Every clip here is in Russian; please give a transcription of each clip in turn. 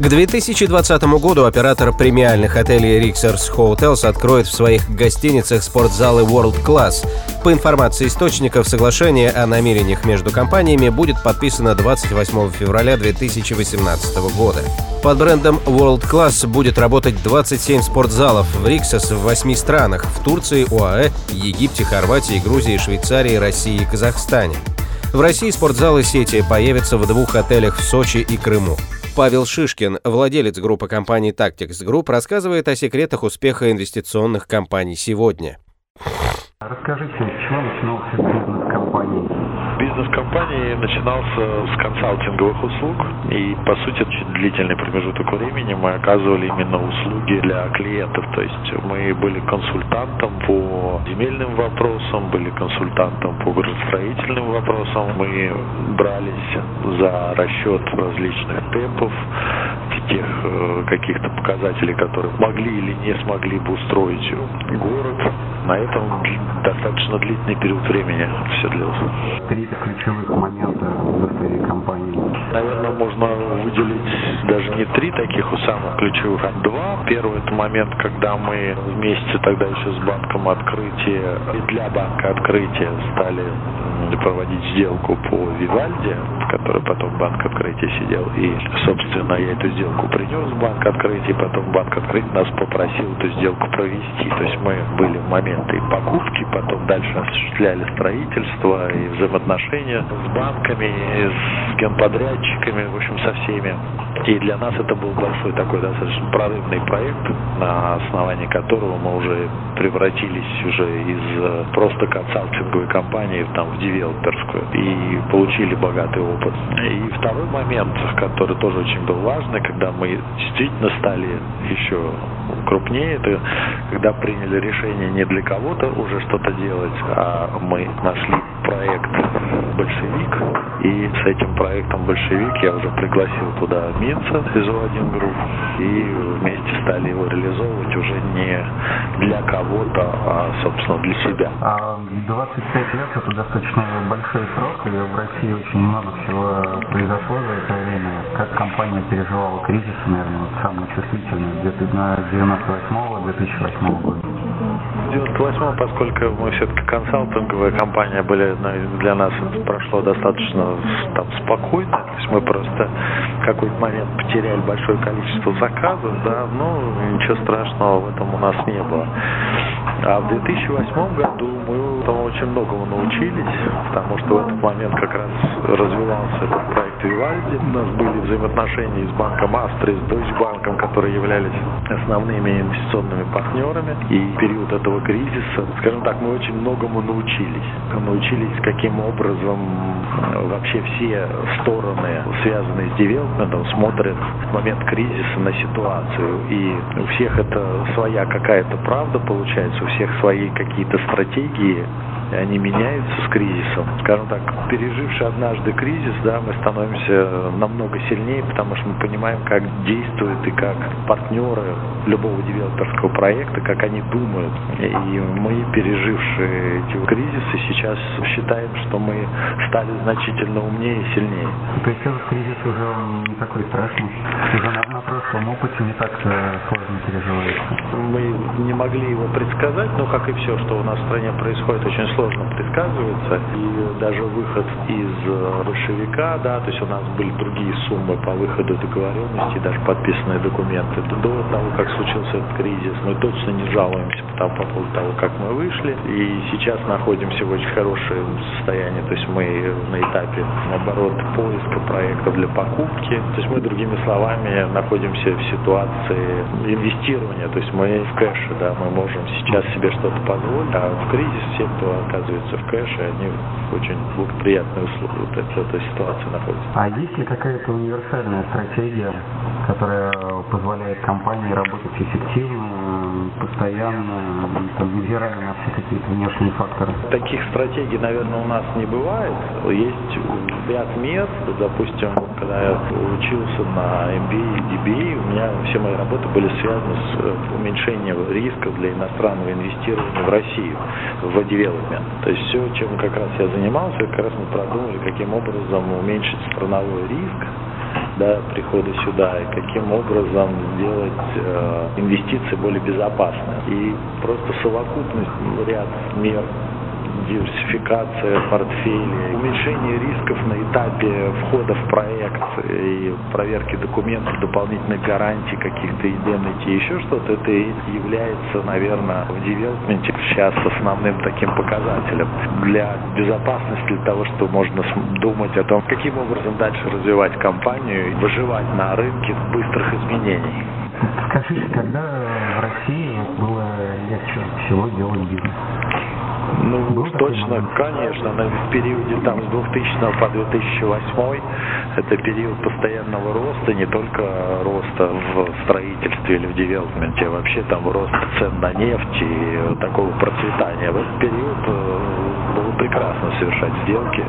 К 2020 году оператор премиальных отелей Rixers Hotels откроет в своих гостиницах спортзалы World Class. По информации источников, соглашение о намерениях между компаниями будет подписано 28 февраля 2018 года. Под брендом World Class будет работать 27 спортзалов в Риксос в 8 странах – в Турции, УАЭ, Египте, Хорватии, Грузии, Швейцарии, России и Казахстане. В России спортзалы сети появятся в двух отелях в Сочи и Крыму. Павел Шишкин, владелец группы компаний Tactics Group, рассказывает о секретах успеха инвестиционных компаний сегодня. Расскажите, с чего начинался бизнес компании? Бизнес компании начинался с консалтинговых услуг, и, по сути, очень длительный промежуток времени мы оказывали именно услуги для клиентов. То есть мы были консультантом по земельным вопросам, были консультантом по градостроительным вопросам. Мы брались за расчет различных темпов, тех э, каких-то показателей, которые могли или не смогли бы устроить город. На этом достаточно длительный период времени все длилось. Три ключевых момента в истории компании. Наверное, можно выделить даже не три таких у самых ключевых, а два. Первый это момент, когда мы вместе тогда еще с банком открытия и для банка открытия стали проводить сделку по Вивальде, в которой потом банк открытия сидел. И, собственно, я эту сделку принес в банк открытия, потом банк открытия нас попросил эту сделку провести. То есть мы были в моменты и покупки, потом дальше осуществляли строительство и взаимоотношения с банками, с генподрядчиками, в общем, со всеми. И для нас это был большой такой достаточно прорывный проект, на основании которого мы уже превратились уже из э, просто консалтинговой компании там, в девелоперскую и получили богатый опыт. И второй момент, который тоже очень был важный, когда мы действительно стали еще крупнее, это когда приняли решение не для кого-то уже что-то делать, а мы нашли проект «Большевик», и с этим проектом «Большевик» я уже пригласил туда Минца из O1 Group, и вместе стали его реализовывать уже не для кого-то, а, собственно, для себя. А 25 лет – это достаточно большой срок, и в России очень много всего произошло за это время. Как компания переживала кризис, наверное, вот самый чувствительный, где-то на 98-2008 года? 98 поскольку мы все-таки консалтинговая компания были, для нас прошло достаточно там спокойно. То есть мы просто в какой-то момент потеряли большое количество заказов, да, но ничего страшного в этом у нас не было. А в 2008 году мы там очень многому научились, потому что в этот момент как раз развивался этот проект Вивальди. У нас были взаимоотношения с банком Астри, с Deutsche Bank, которые являлись основными инвестиционными партнерами. И в период этого кризиса, скажем так, мы очень многому научились. Научились, каким образом э, вообще все стороны, связанные с девелопментом, смотрят в момент кризиса на ситуацию. И у всех это своя какая-то правда получается, у всех свои какие-то стратегии, и они меняются с кризисом. Скажем так, переживший однажды кризис, да, мы становимся намного сильнее, потому что мы понимаем, как действуют и как партнеры любого девелоперского проекта, как они думают. И мы, пережившие эти кризисы, сейчас считаем, что мы стали значительно умнее и сильнее. То есть этот кризис уже не такой страшный? Уже на, на прошлом опыте не так э, сложно переживается? Мы не могли его предсказать, но, как и все, что у нас в стране происходит, очень сложно сложно предсказывается. И даже выход из э, большевика, да, то есть у нас были другие суммы по выходу договоренности, даже подписанные документы. До того, как случился этот кризис, мы точно не жалуемся по поводу того, как мы вышли. И сейчас находимся в очень хорошем состоянии. То есть мы на этапе, наоборот, поиска проектов для покупки. То есть мы, другими словами, находимся в ситуации инвестирования. То есть мы в кэше, да, мы можем сейчас себе что-то позволить, а в кризис все, кто оказываются в кэше, они в очень благоприятной вот этой, этой ситуации находятся. А есть ли какая-то универсальная стратегия, которая позволяет компании работать эффективно, постоянно, там, невзирая на все какие-то внешние факторы? Таких стратегий, наверное, у нас не бывает. Есть ряд мест, допустим, когда я учился на MBA и DBA, у меня все мои работы были связаны с э, уменьшением риска для иностранного инвестирования в Россию, в development. То есть все, чем как раз я занимался, как раз мы продумали, каким образом уменьшить страновой риск, да, прихода сюда и каким образом сделать э, инвестиции более безопасными. И просто совокупность ряд мер диверсификация портфелей, уменьшение рисков на этапе входа в проект и проверки документов, дополнительных гарантий, каких-то indemnity, еще что-то, это является, наверное, в девелопменте сейчас основным таким показателем для безопасности, для того, что можно думать о том, каким образом дальше развивать компанию и выживать на рынке быстрых изменений. Скажите, когда в России было легче всего делать бизнес? Ну, Был точно, конечно, на, в периоде там с 2000 по 2008 это период постоянного роста, не только роста в строительстве или в девелопменте, а вообще там рост цен на нефть и такого процветания. В этот период э, было прекрасно совершать сделки.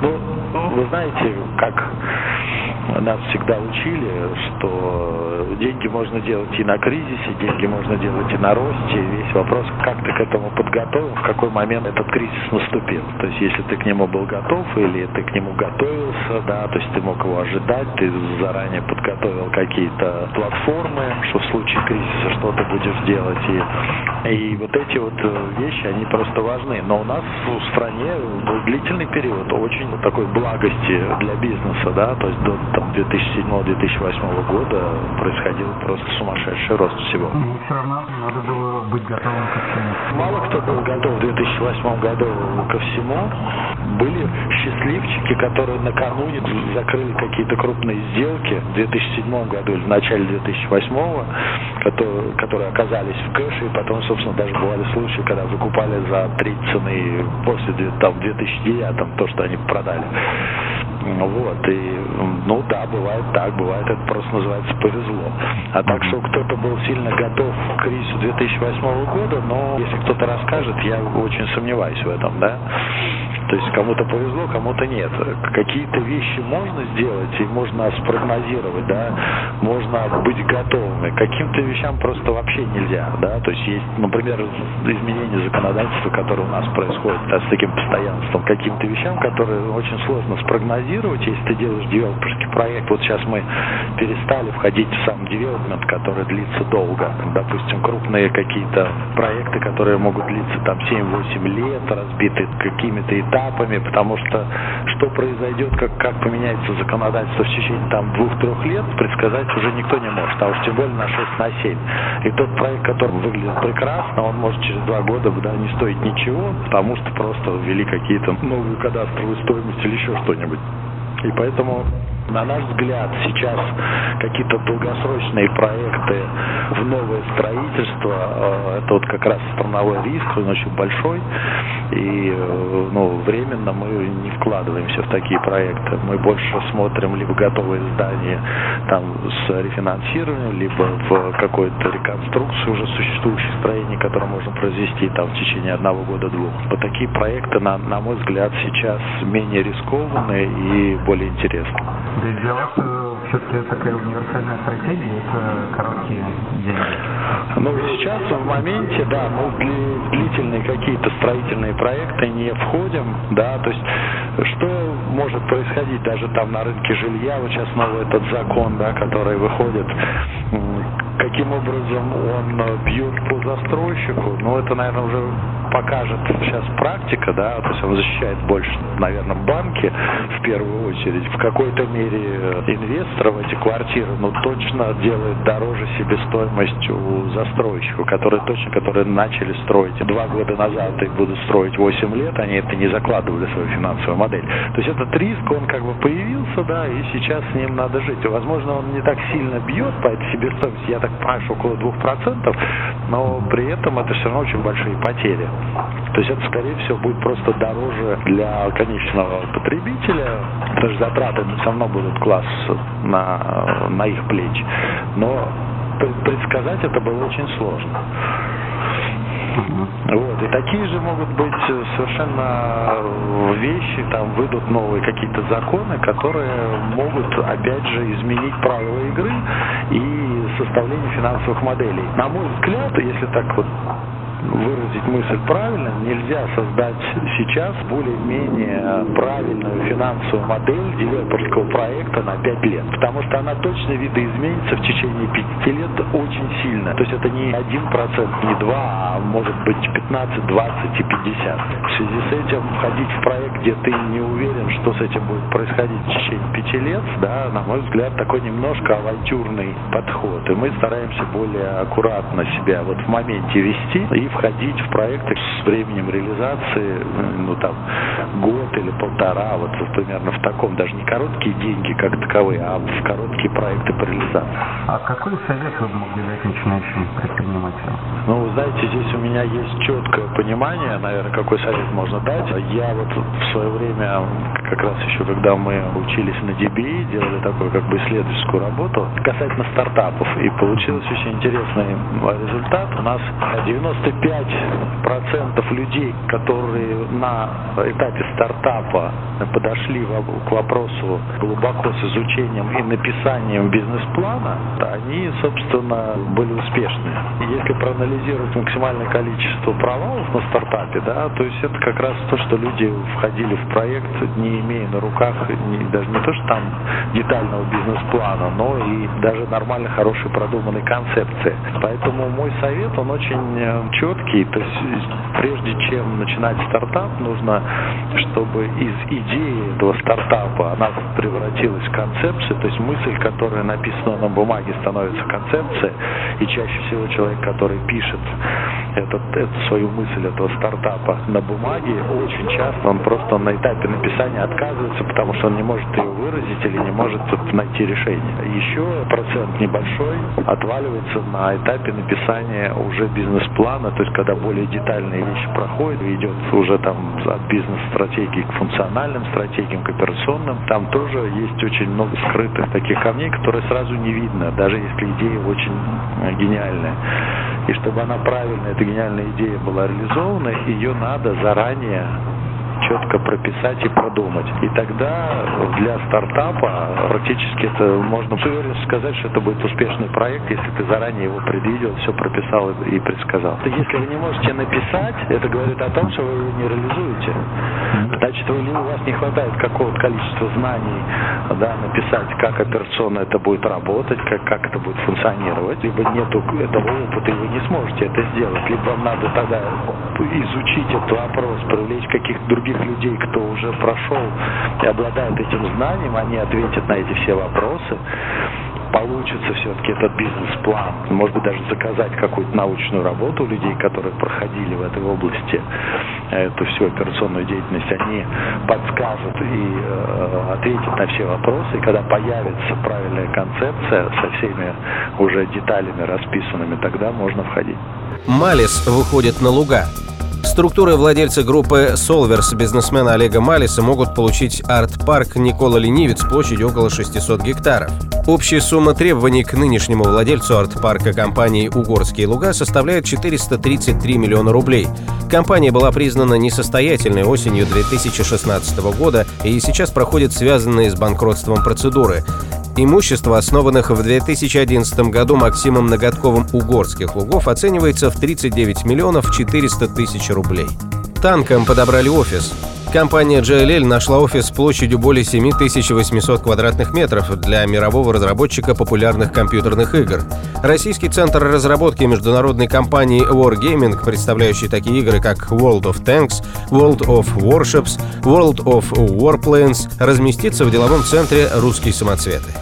Ну, вы знаете, как нас всегда учили, что деньги можно делать и на кризисе, деньги можно делать и на росте. Весь вопрос, как ты к этому подготовил, в какой момент этот кризис наступил. То есть, если ты к нему был готов или ты к нему готовился, да, то есть ты мог его ожидать, ты заранее подготовил какие-то платформы, что в случае кризиса что то будешь делать. И, и вот эти вот э, вещи, они просто важны. Но у нас в стране был длительный период очень такой благости для бизнеса, да, то есть до 2007-2008 года происходил просто сумасшедший рост всего. Ну, все равно надо было быть готовым ко всему. Мало кто был готов в 2008 году ко всему. Были счастливчики, которые накануне закрыли какие-то крупные сделки в 2007 году или в начале 2008, которые, которые оказались в кэше, и потом, собственно, даже бывали случаи, когда выкупали за три цены после там, 2009 то, что они продали. Вот, и, ну да, бывает так, бывает, это просто называется повезло. А так, что кто-то был сильно готов к кризису 2008 года, но если кто-то расскажет, я очень сомневаюсь в этом, да. То есть кому-то повезло, кому-то нет. Какие-то вещи можно сделать и можно спрогнозировать, да, можно быть готовыми. Каким-то вещам просто вообще нельзя, да. То есть есть, например, изменение законодательства, которое у нас происходит да, с таким постоянством, каким-то вещам, которые очень сложно спрогнозировать, если ты делаешь девелоперский проект. Вот сейчас мы перестали входить в сам девелопмент, который длится долго. Допустим, крупные какие-то проекты, которые могут длиться там 7-8 лет, разбиты какими-то этапами, потому что что произойдет, как, как поменяется законодательство в течение там двух-трех лет, предсказать уже никто не может, а уж тем более на 6 на 7. И тот проект, который выглядит прекрасно, он может через два года да, не стоить ничего, потому что просто ввели какие-то новую кадастровую стоимость или еще что-нибудь. И поэтому на наш взгляд, сейчас какие-то долгосрочные проекты в новое строительство, э, это вот как раз страновой риск, он очень большой, и э, ну, временно мы не вкладываемся в такие проекты. Мы больше смотрим либо готовые здания там, с рефинансированием, либо в какую-то реконструкцию уже существующих строений, которые можно произвести там, в течение одного года-двух. Вот такие проекты, на, на мой взгляд, сейчас менее рискованные и более интересные. Да и для вас э, все-таки такая универсальная стратегия – это короткие деньги. Ну, сейчас в моменте, да, мы в длительные какие-то строительные проекты не входим, да, то есть что может происходить даже там на рынке жилья, вот сейчас новый этот закон, да, который выходит, каким образом он бьет по застройщику, ну, это, наверное, уже покажет сейчас практика, да, то есть он защищает больше, наверное, банки в первую очередь. В какой-то мере инвестора в эти квартиры, ну, точно делает дороже себестоимость у застройщиков, которые точно, которые начали строить два года назад и будут строить 8 лет, они это не закладывали в свою финансовую модель. То есть этот риск, он как бы появился, да, и сейчас с ним надо жить. Возможно, он не так сильно бьет по этой себестоимости, я так понимаю, что около 2%, но при этом это все равно очень большие потери. То есть это, скорее всего, будет просто дороже для конечного потребителя, потому что затраты все равно будут класс на, на их плечи. Но предсказать это было очень сложно. Вот. И такие же могут быть совершенно вещи, там выйдут новые какие-то законы, которые могут, опять же, изменить правила игры и составление финансовых моделей. На мой взгляд, если так вот выразить мысль правильно, нельзя создать сейчас более-менее правильную финансовую модель девелоперского проекта на 5 лет, потому что она точно видоизменится в течение 5 лет очень сильно. То есть это не 1%, не 2, а может быть 15, 20 и 50. В связи с этим входить в проект, где ты не уверен, что с этим будет происходить в течение 5 лет, да, на мой взгляд, такой немножко авантюрный подход. И мы стараемся более аккуратно себя вот в моменте вести и входить в проекты с временем реализации, ну там, год или полтора, вот примерно в таком, даже не короткие деньги как таковые, а в короткие проекты по реализации. А какой совет вы могли дать начинающим предпринимателям? Ну, вы знаете, здесь у меня есть четкое понимание, наверное, какой совет можно дать. Я вот в свое время, как раз еще когда мы учились на DBA, делали такую как бы исследовательскую работу касательно стартапов, и получился очень интересный результат. У нас 95 5% людей, которые на этапе стартапа подошли к вопросу глубоко с изучением и написанием бизнес-плана, они, собственно, были успешны. Если проанализировать максимальное количество провалов на стартапе, да, то есть это как раз то, что люди входили в проект, не имея на руках не, даже не то, что там детального бизнес-плана, но и даже нормально хорошей продуманной концепции. Поэтому мой совет, он очень э, четкий четкий. То есть прежде чем начинать стартап, нужно, чтобы из идеи этого стартапа она превратилась в концепцию, то есть мысль, которая написана на бумаге, становится концепцией, и чаще всего человек, который пишет этот, эту свою мысль этого стартапа на бумаге, очень часто он просто на этапе написания отказывается, потому что он не может ее выразить или не может найти решение. Еще процент небольшой отваливается на этапе написания уже бизнес-плана, то есть когда более детальные вещи проходят, идет уже там от бизнес-стратегии к функциональным стратегиям, к операционным, там тоже есть очень много скрытых таких камней, которые сразу не видно, даже если идея очень э, гениальная. И чтобы она правильно, эта гениальная идея была реализована, ее надо заранее четко прописать и продумать. И тогда для стартапа практически это можно с уверенностью сказать, что это будет успешный проект, если ты заранее его предвидел, все прописал и предсказал. Если вы не можете написать, это говорит о том, что вы его не реализуете. Значит, вы, у вас не хватает какого-то количества знаний да, написать, как операционно это будет работать, как, как это будет функционировать, либо нету этого опыта, и вы не сможете это сделать, либо вам надо тогда изучить этот вопрос, привлечь каких-то других людей, кто уже прошел и обладает этим знанием, они ответят на эти все вопросы, получится все-таки этот бизнес-план. Может быть, даже заказать какую-то научную работу у людей, которые проходили в этой области эту всю операционную деятельность, они подскажут и э, ответят на все вопросы. И когда появится правильная концепция со всеми уже деталями расписанными, тогда можно входить. Малис выходит на луга. Структуры владельца группы Solvers бизнесмена Олега Малиса могут получить арт-парк Никола Ленивец площадью около 600 гектаров. Общая сумма требований к нынешнему владельцу арт-парка компании «Угорские луга» составляет 433 миллиона рублей. Компания была признана несостоятельной осенью 2016 года и сейчас проходит связанные с банкротством процедуры. Имущество, основанных в 2011 году Максимом Ноготковым угорских лугов, оценивается в 39 миллионов 400 тысяч рублей. Танкам подобрали офис. Компания JLL нашла офис площадью более 7800 квадратных метров для мирового разработчика популярных компьютерных игр. Российский центр разработки международной компании Wargaming, представляющий такие игры, как World of Tanks, World of Warships, World of Warplanes, разместится в деловом центре «Русские самоцветы».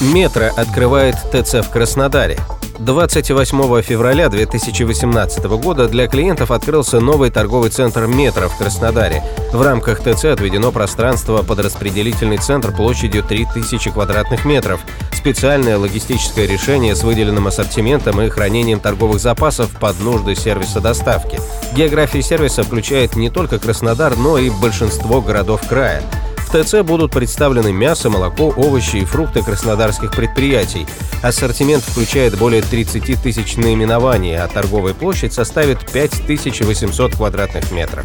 Метро открывает ТЦ в Краснодаре. 28 февраля 2018 года для клиентов открылся новый торговый центр «Метро» в Краснодаре. В рамках ТЦ отведено пространство под распределительный центр площадью 3000 квадратных метров, специальное логистическое решение с выделенным ассортиментом и хранением торговых запасов под нужды сервиса доставки. География сервиса включает не только Краснодар, но и большинство городов края. В ТЦ будут представлены мясо, молоко, овощи и фрукты краснодарских предприятий. Ассортимент включает более 30 тысяч наименований, а торговая площадь составит 5800 квадратных метров.